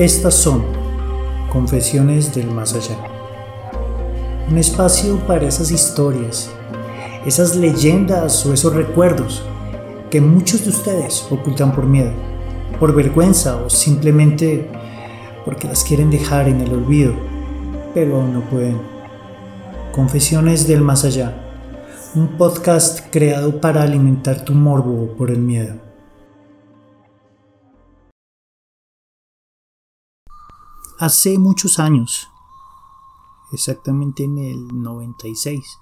Estas son Confesiones del Más Allá. Un espacio para esas historias, esas leyendas o esos recuerdos que muchos de ustedes ocultan por miedo, por vergüenza o simplemente porque las quieren dejar en el olvido, pero aún no pueden. Confesiones del Más Allá, un podcast creado para alimentar tu morbo por el miedo. Hace muchos años, exactamente en el 96,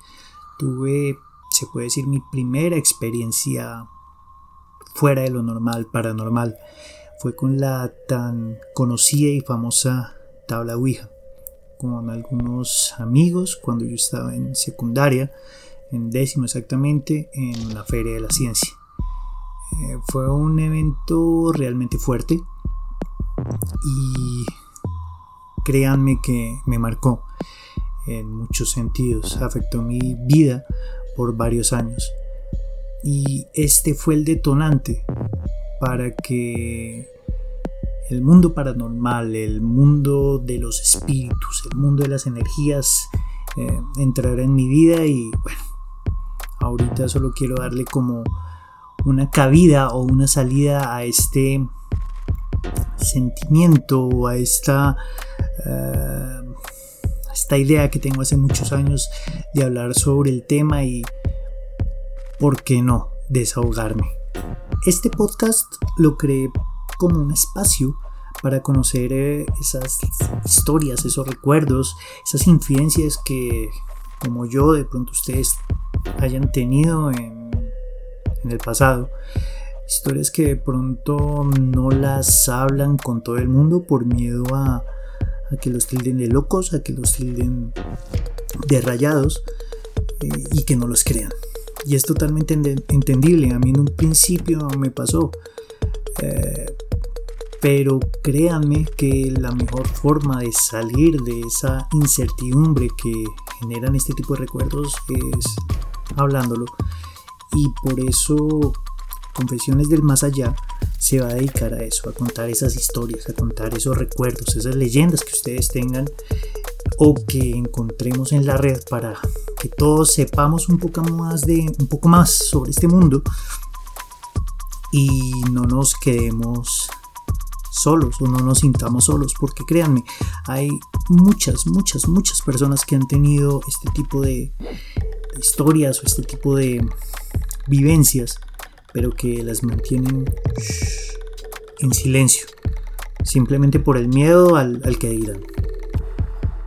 tuve, se puede decir, mi primera experiencia fuera de lo normal, paranormal. Fue con la tan conocida y famosa tabla Ouija, con algunos amigos cuando yo estaba en secundaria, en décimo exactamente, en la Feria de la Ciencia. Eh, fue un evento realmente fuerte y créanme que me marcó en muchos sentidos, afectó mi vida por varios años. Y este fue el detonante para que el mundo paranormal, el mundo de los espíritus, el mundo de las energías eh, entrara en mi vida y bueno, ahorita solo quiero darle como una cabida o una salida a este sentimiento, a esta eh, esta idea que tengo hace muchos años de hablar sobre el tema y, ¿por qué no?, desahogarme. Este podcast lo creé como un espacio para conocer eh, esas historias, esos recuerdos, esas infidencias que, como yo, de pronto ustedes hayan tenido en, en el pasado. Historias que de pronto no las hablan con todo el mundo por miedo a, a que los tilden de locos, a que los tilden de rayados eh, y que no los crean. Y es totalmente entendible, a mí en un principio me pasó. Eh, pero créanme que la mejor forma de salir de esa incertidumbre que generan este tipo de recuerdos es hablándolo. Y por eso Confesiones del Más Allá se va a dedicar a eso, a contar esas historias, a contar esos recuerdos, esas leyendas que ustedes tengan o que encontremos en la red para que todos sepamos un poco más de un poco más sobre este mundo y no nos quedemos solos o no nos sintamos solos porque créanme hay muchas muchas muchas personas que han tenido este tipo de historias o este tipo de vivencias pero que las mantienen en silencio, simplemente por el miedo al, que dirán.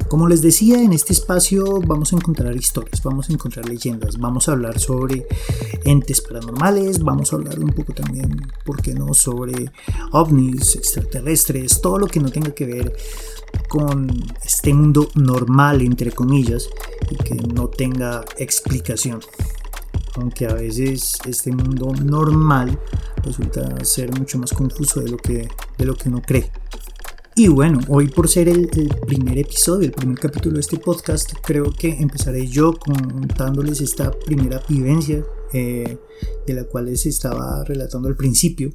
Como les decía, en este espacio vamos a encontrar historias, vamos a encontrar leyendas, vamos a hablar sobre entes paranormales, vamos a hablar un poco también, ¿por qué no?, sobre ovnis, extraterrestres, todo lo que no tenga que ver con este mundo normal, entre comillas, y que no tenga explicación aunque a veces este mundo normal resulta ser mucho más confuso de lo que, de lo que uno cree. Y bueno, hoy por ser el, primer episodio, el primer capítulo de este podcast, creo que empezaré yo contándoles esta primera vivencia eh, de la cual les estaba relatando al principio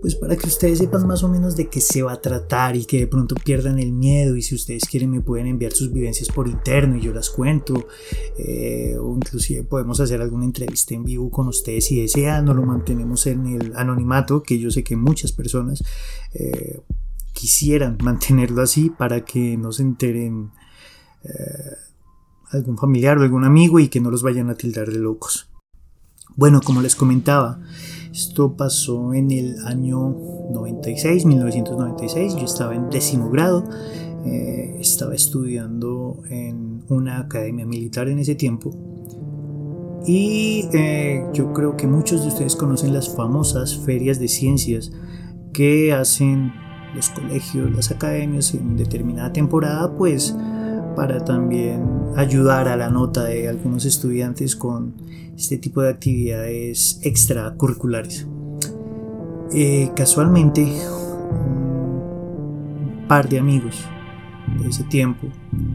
pues para que ustedes sepan más o menos de qué se va a tratar y que de pronto pierdan el miedo y si ustedes quieren me pueden enviar sus vivencias por interno y yo las cuento eh, o inclusive podemos hacer alguna entrevista en vivo con ustedes si desean o lo mantenemos en el anonimato que yo sé que muchas personas eh, quisieran mantenerlo así para que no se enteren eh, algún familiar o algún amigo y que no los vayan a tildar de locos. Bueno como les comentaba esto pasó en el año 96, 1996. Yo estaba en décimo grado. Eh, estaba estudiando en una academia militar en ese tiempo. Y eh, yo creo que muchos de ustedes conocen las famosas ferias de ciencias que hacen los colegios, las academias en determinada temporada, pues para también ayudar a la nota de algunos estudiantes con este tipo de actividades extracurriculares. Eh, casualmente, un par de amigos de ese tiempo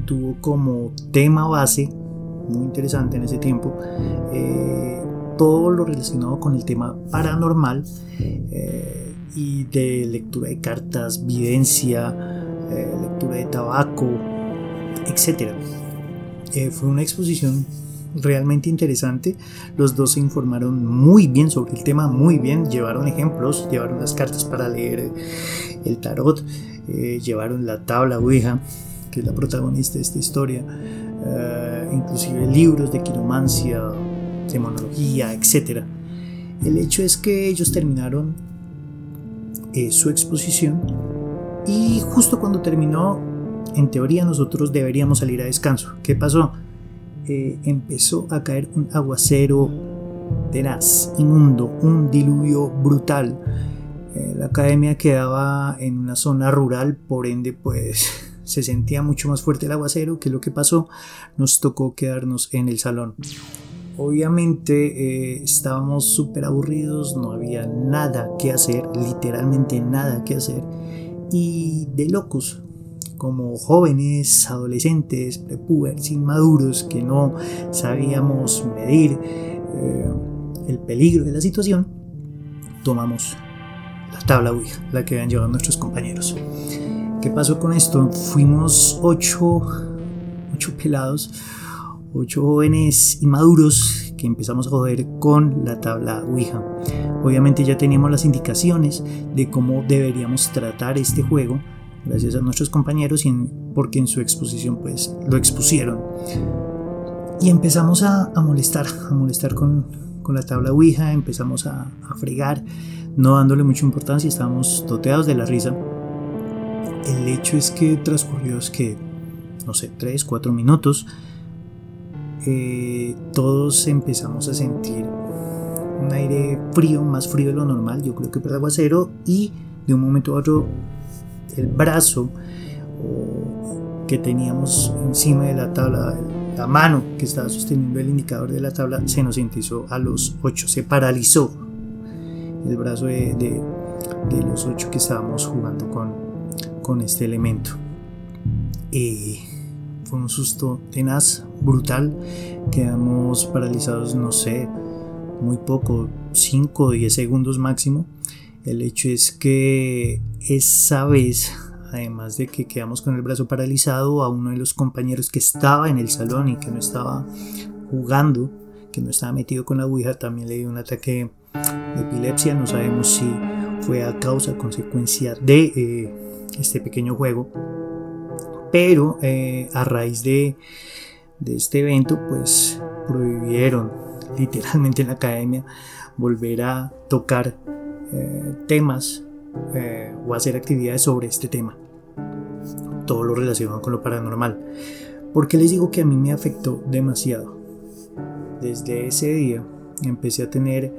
tuvo como tema base, muy interesante en ese tiempo, eh, todo lo relacionado con el tema paranormal, eh, y de lectura de cartas, videncia, lectura de tabaco, etc. Eh, fue una exposición realmente interesante. Los dos se informaron muy bien sobre el tema, muy bien. Llevaron ejemplos, llevaron las cartas para leer el tarot, eh, llevaron la tabla Ouija, que es la protagonista de esta historia, inclusive libros de quiromancia, demonología, etc. El hecho es que ellos terminaron su exposición y justo cuando terminó, en teoría nosotros deberíamos salir a descanso. ¿Qué pasó? Eh, empezó a caer un aguacero tenaz, inmundo, un diluvio brutal. Eh, la academia quedaba en una zona rural, por ende pues se sentía mucho más fuerte el aguacero. que lo que pasó? Nos tocó quedarnos en el salón. Obviamente eh, estábamos súper aburridos, no había nada que hacer, literalmente nada que hacer, y de locos, como jóvenes, adolescentes, prepubers, inmaduros, que no sabíamos medir eh, el peligro de la situación, tomamos la tabla Ouija, la que habían llevado nuestros compañeros. ¿Qué pasó con esto? Fuimos ocho, ocho pelados ocho jóvenes inmaduros que empezamos a joder con la tabla Ouija. Obviamente ya teníamos las indicaciones de cómo deberíamos tratar este juego, gracias a nuestros compañeros y porque en su exposición pues lo expusieron. Y empezamos a, molestar, a molestar con, la tabla Ouija, empezamos a, a fregar, no dándole mucha importancia, estábamos toteados de la risa. El hecho es que transcurridos que, no sé, 3, 4 minutos, eh, todos empezamos a sentir un aire frío, más frío de lo normal, yo creo que por el aguacero, y de un momento a otro el brazo que teníamos encima de la tabla, la mano que estaba sosteniendo el indicador de la tabla, se nos sintetizó a los 8, se paralizó el brazo de, los 8 que estábamos jugando con, con este elemento. Eh, fue un susto tenaz, brutal. Quedamos paralizados, no sé, muy poco, 5 o 10 segundos máximo. El hecho es que esa vez, además de que quedamos con el brazo paralizado, a uno de los compañeros que estaba en el salón y que no estaba jugando, que no estaba metido con la Ouija, también le dio un ataque de epilepsia. No sabemos si fue a causa, consecuencia de eh, este pequeño juego pero eh, a raíz de, este evento pues prohibieron literalmente en la academia volver a tocar eh, temas eh, o hacer actividades sobre este tema. Todo lo relacionado con lo paranormal. Porque les digo que a mí me afectó demasiado desde ese día empecé a tener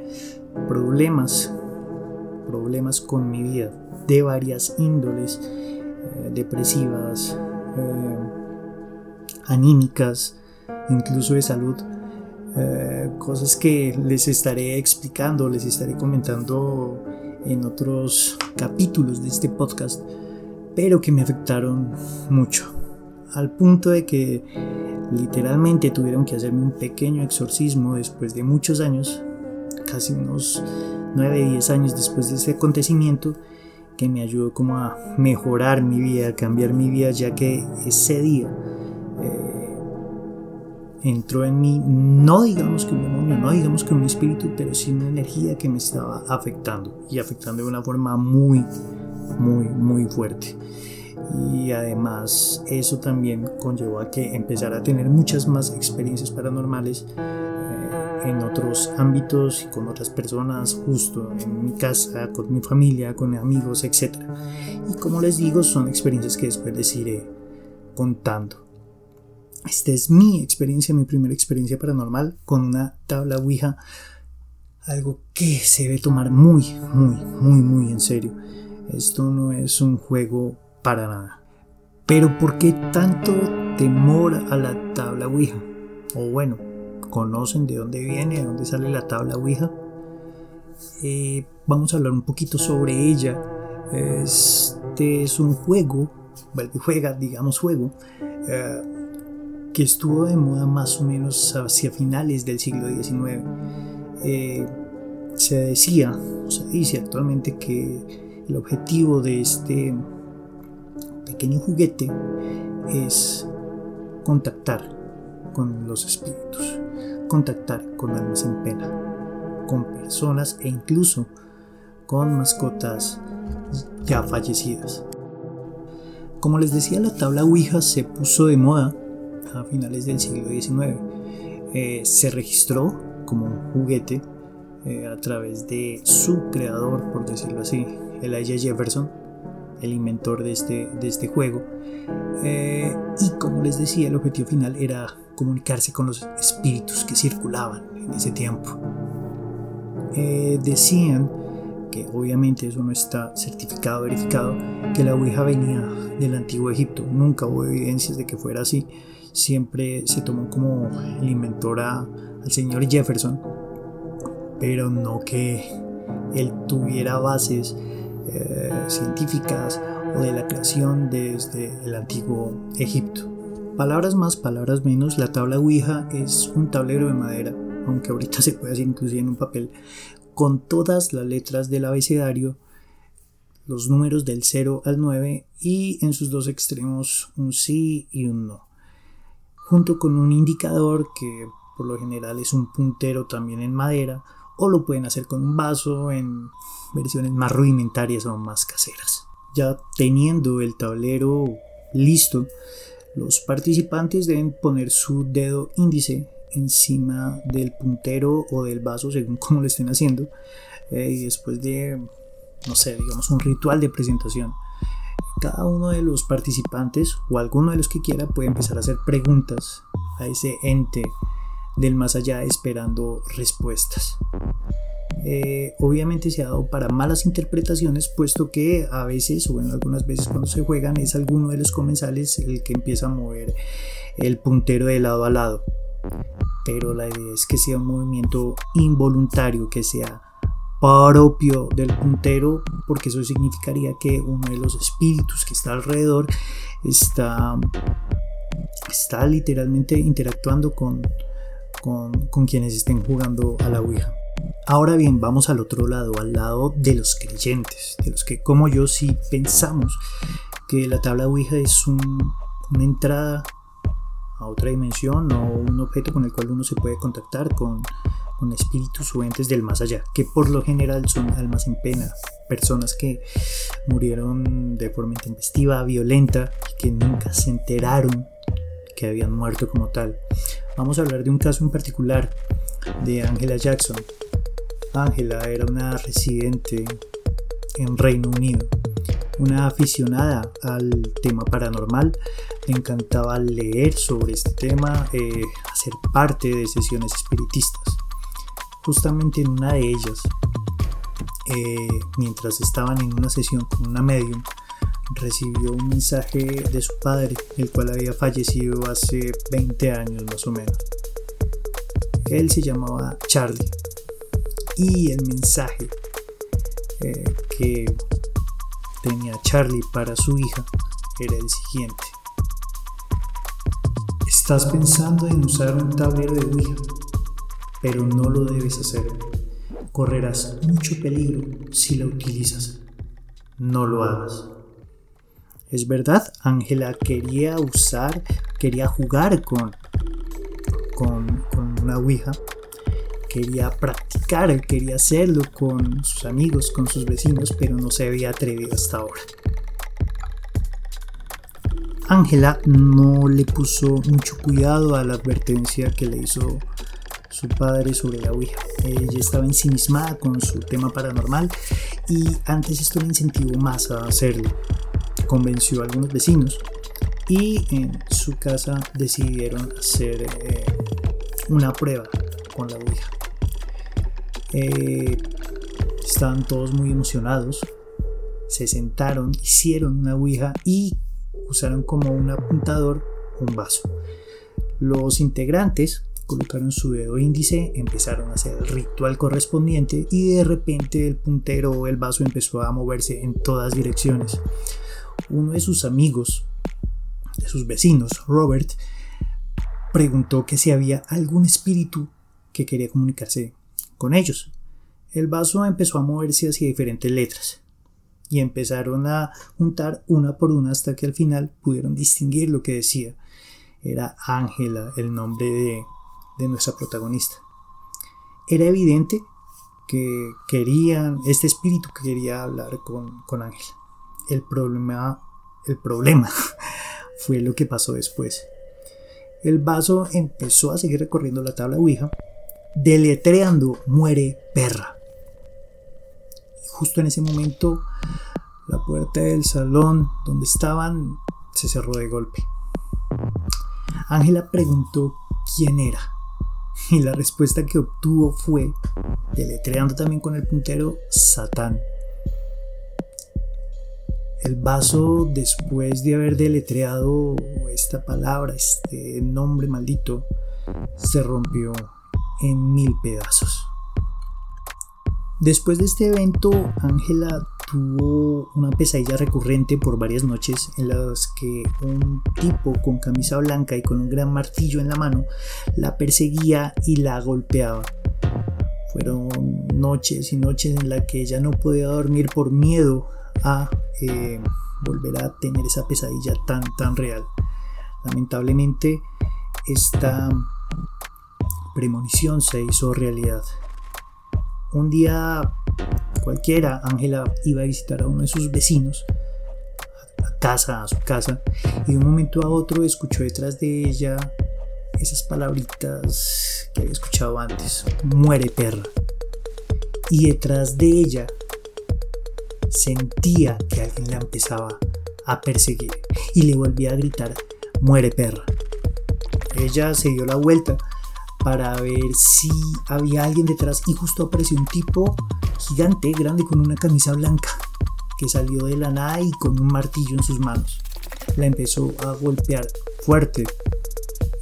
problemas problemas con mi vida de varias índoles depresivas eh, anímicas, incluso de salud, eh, cosas que les estaré explicando, les estaré comentando en otros capítulos de este podcast, pero que me afectaron mucho, al punto de que literalmente tuvieron que hacerme un pequeño exorcismo después de muchos años, casi unos 9, 10 años después de ese acontecimiento, que me ayudó como a mejorar mi vida, a cambiar mi vida, ya que ese día entró en mí, no digamos que un demonio, no digamos que un espíritu, pero sí una energía que me estaba afectando y afectando de una forma muy, muy, muy fuerte. Y además eso también conllevó a que empezara a tener muchas más experiencias paranormales en otros ámbitos y con otras personas, justo en mi casa, con mi familia, con amigos, etc. Y como les digo, son experiencias que después les iré contando. Esta es mi experiencia, mi primera experiencia paranormal con una tabla Ouija. Algo que se debe tomar muy, muy, muy, muy en serio. Esto no es un juego para nada. Pero ¿por qué tanto temor a la tabla Ouija? O bueno, conocen de dónde viene, de dónde sale la tabla Ouija. Eh, vamos a hablar un poquito sobre ella. Este es un juego, juega, digamos juego, eh, que estuvo de moda más o menos hacia finales del siglo XIX. Eh, se decía, se dice actualmente que el objetivo de este pequeño juguete es contactar con los espíritus, contactar con almas en pena, con personas e incluso con mascotas ya fallecidas. Como les decía, la tabla Ouija se puso de moda a finales del siglo XIX. Eh, se registró como un juguete eh, a través de su creador, por decirlo así, Elijah Jefferson, el inventor de este, de este juego. Eh, y como les decía, el objetivo final era comunicarse con los espíritus que circulaban en ese tiempo. decían que obviamente eso no está certificado, verificado, que la Ouija venía del antiguo Egipto. Nunca hubo evidencias de que fuera así. Siempre se tomó como el inventor al señor Jefferson, pero no que él tuviera bases eh, científicas o de la creación desde el antiguo Egipto. Palabras más, palabras menos, la tabla Ouija es un tablero de madera, aunque ahorita se puede hacer inclusive en un papel, con todas las letras del abecedario, los números del 0 al 9 y en sus dos extremos un sí y un no, junto con un indicador que por lo general es un puntero también en madera o lo pueden hacer con un vaso en versiones más rudimentarias o más caseras. Ya teniendo el tablero listo, los participantes deben poner su dedo índice encima del puntero o del vaso según como lo estén haciendo eh, y después de no sé digamos un ritual de presentación cada uno de los participantes o alguno de los que quiera puede empezar a hacer preguntas a ese ente del más allá esperando respuestas. Eh, obviamente se ha dado para malas interpretaciones puesto que a veces o bueno algunas veces cuando se juegan es alguno de los comensales el que empieza a mover el puntero de lado a lado. Pero la idea es que sea un movimiento involuntario, que sea propio del puntero, porque eso significaría que uno de los espíritus que está alrededor está, está literalmente interactuando con, con, con quienes estén jugando a la Ouija. Ahora bien, vamos al otro lado, al lado de los creyentes, de los que como yo sí pensamos que la tabla Ouija es un, una entrada a otra dimensión o un objeto con el cual uno se puede contactar con, con espíritus o entes del más allá, que por lo general son almas en pena, personas que murieron de forma intempestiva, violenta, y que nunca se enteraron que habían muerto como tal. Vamos a hablar de un caso en particular de Angela Jackson. Angela era una residente en Reino Unido una aficionada al tema paranormal, le encantaba leer sobre este tema, eh, hacer parte de sesiones espiritistas. Justamente en una de ellas, eh, mientras estaban en una sesión con una medium, recibió un mensaje de su padre, el cual había fallecido hace 20 años más o menos. Él se llamaba Charlie y el mensaje eh, que tenía Charlie para su hija era el siguiente. Estás pensando en usar un tablero de Ouija, pero no lo debes hacer. Correrás mucho peligro si la utilizas. No lo hagas. Es verdad, Ángela quería usar, quería jugar con, con, con una Ouija, quería practicar, quería hacerlo con sus amigos, con sus vecinos, pero no se había atrevido hasta ahora. Ángela no le puso mucho cuidado a la advertencia que le hizo su padre sobre la Ouija. Ella estaba ensimismada con su tema paranormal y antes esto le incentivó más a hacerlo. Convenció a algunos vecinos y en su casa decidieron hacer eh, una prueba con la Ouija. Eh, estaban todos muy emocionados. Se sentaron, hicieron una ouija y usaron como un apuntador un vaso. Los integrantes colocaron su dedo índice, empezaron a hacer el ritual correspondiente y de repente el puntero o el vaso empezó a moverse en todas direcciones. Uno de sus amigos, de sus vecinos, Robert, preguntó que si había algún espíritu que quería comunicarse con ellos. El vaso empezó a moverse hacia diferentes letras y empezaron a juntar una por una hasta que al final pudieron distinguir lo que decía. Era Ángela el nombre de, nuestra protagonista. Era evidente que querían, este espíritu que quería hablar con, con. El problema, el problema fue lo que pasó después. El vaso empezó a seguir recorriendo la tabla Ouija, deletreando muere perra. justo en ese momento, la puerta del salón donde estaban se cerró de golpe. Ángela preguntó quién era y la respuesta que obtuvo fue, deletreando también con el puntero, Satán. El vaso, después de haber deletreado esta palabra, este nombre maldito, se rompió en mil pedazos. Después de este evento, Ángela tuvo una pesadilla recurrente por varias noches en las que un tipo con camisa blanca y con un gran martillo en la mano la perseguía y la golpeaba. Fueron noches y noches en las que ella no podía dormir por miedo a eh, volver a tener esa pesadilla tan, tan real. Lamentablemente, esta premonición se hizo realidad. Un día cualquiera, Ángela iba a visitar a uno de sus vecinos, a casa, a su casa, y de un momento a otro escuchó detrás de ella esas palabritas que había escuchado antes, muere perra. Y detrás de ella sentía que alguien la empezaba a perseguir y le volvía a gritar, muere perra. Ella se dio la vuelta para ver si había alguien detrás y justo apareció un tipo gigante, grande, con una camisa blanca, que salió de la nada y con un martillo en sus manos. La empezó a golpear fuerte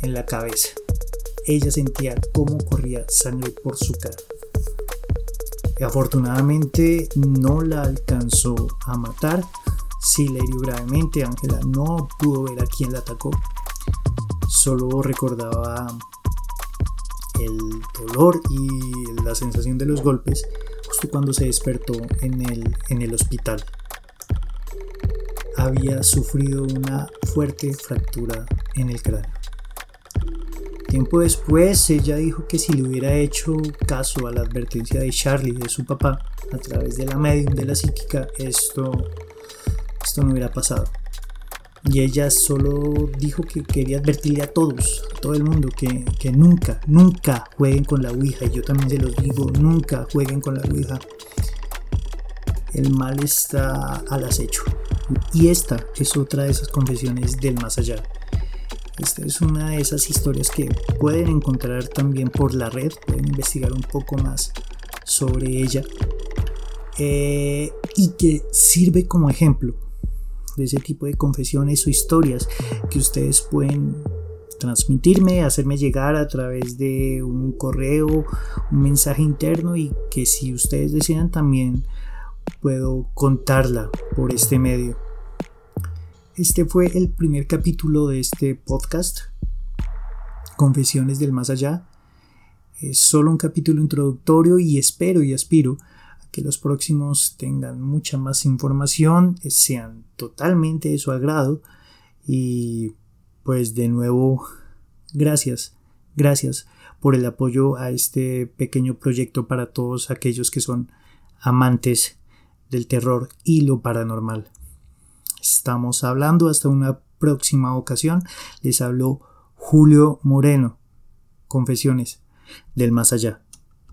en la cabeza. Ella sentía cómo corría sangre por su cara. Afortunadamente no la alcanzó a matar. Sí la hirió gravemente. Ángela no pudo ver a quién la atacó. Solo recordaba el dolor y la sensación de los golpes cuando se despertó en el, en el hospital. Había sufrido una fuerte fractura en el cráneo. Tiempo después, ella dijo que si le hubiera hecho caso a la advertencia de Charlie, de su papá, a través de la medium de la psíquica, esto, esto no hubiera pasado. Y ella solo dijo que quería advertirle a todos, a todo el mundo, que, nunca, nunca jueguen con la Ouija. Y yo también se los digo, nunca jueguen con la Ouija. El mal está al acecho. Y esta es otra de esas confesiones del más allá. Esta es una de esas historias que pueden encontrar también por la red, pueden investigar un poco más sobre ella eh, y que sirve como ejemplo de ese tipo de confesiones o historias que ustedes pueden transmitirme, hacerme llegar a través de un correo, un mensaje interno y que si ustedes desean también puedo contarla por este medio. Este fue el primer capítulo de este podcast, Confesiones del Más Allá. Es solo un capítulo introductorio y espero y aspiro que los próximos tengan mucha más información, sean totalmente de su agrado y pues de nuevo gracias, gracias por el apoyo a este pequeño proyecto para todos aquellos que son amantes del terror y lo paranormal. Estamos hablando hasta una próxima ocasión. Les habló Julio Moreno. Confesiones del más allá.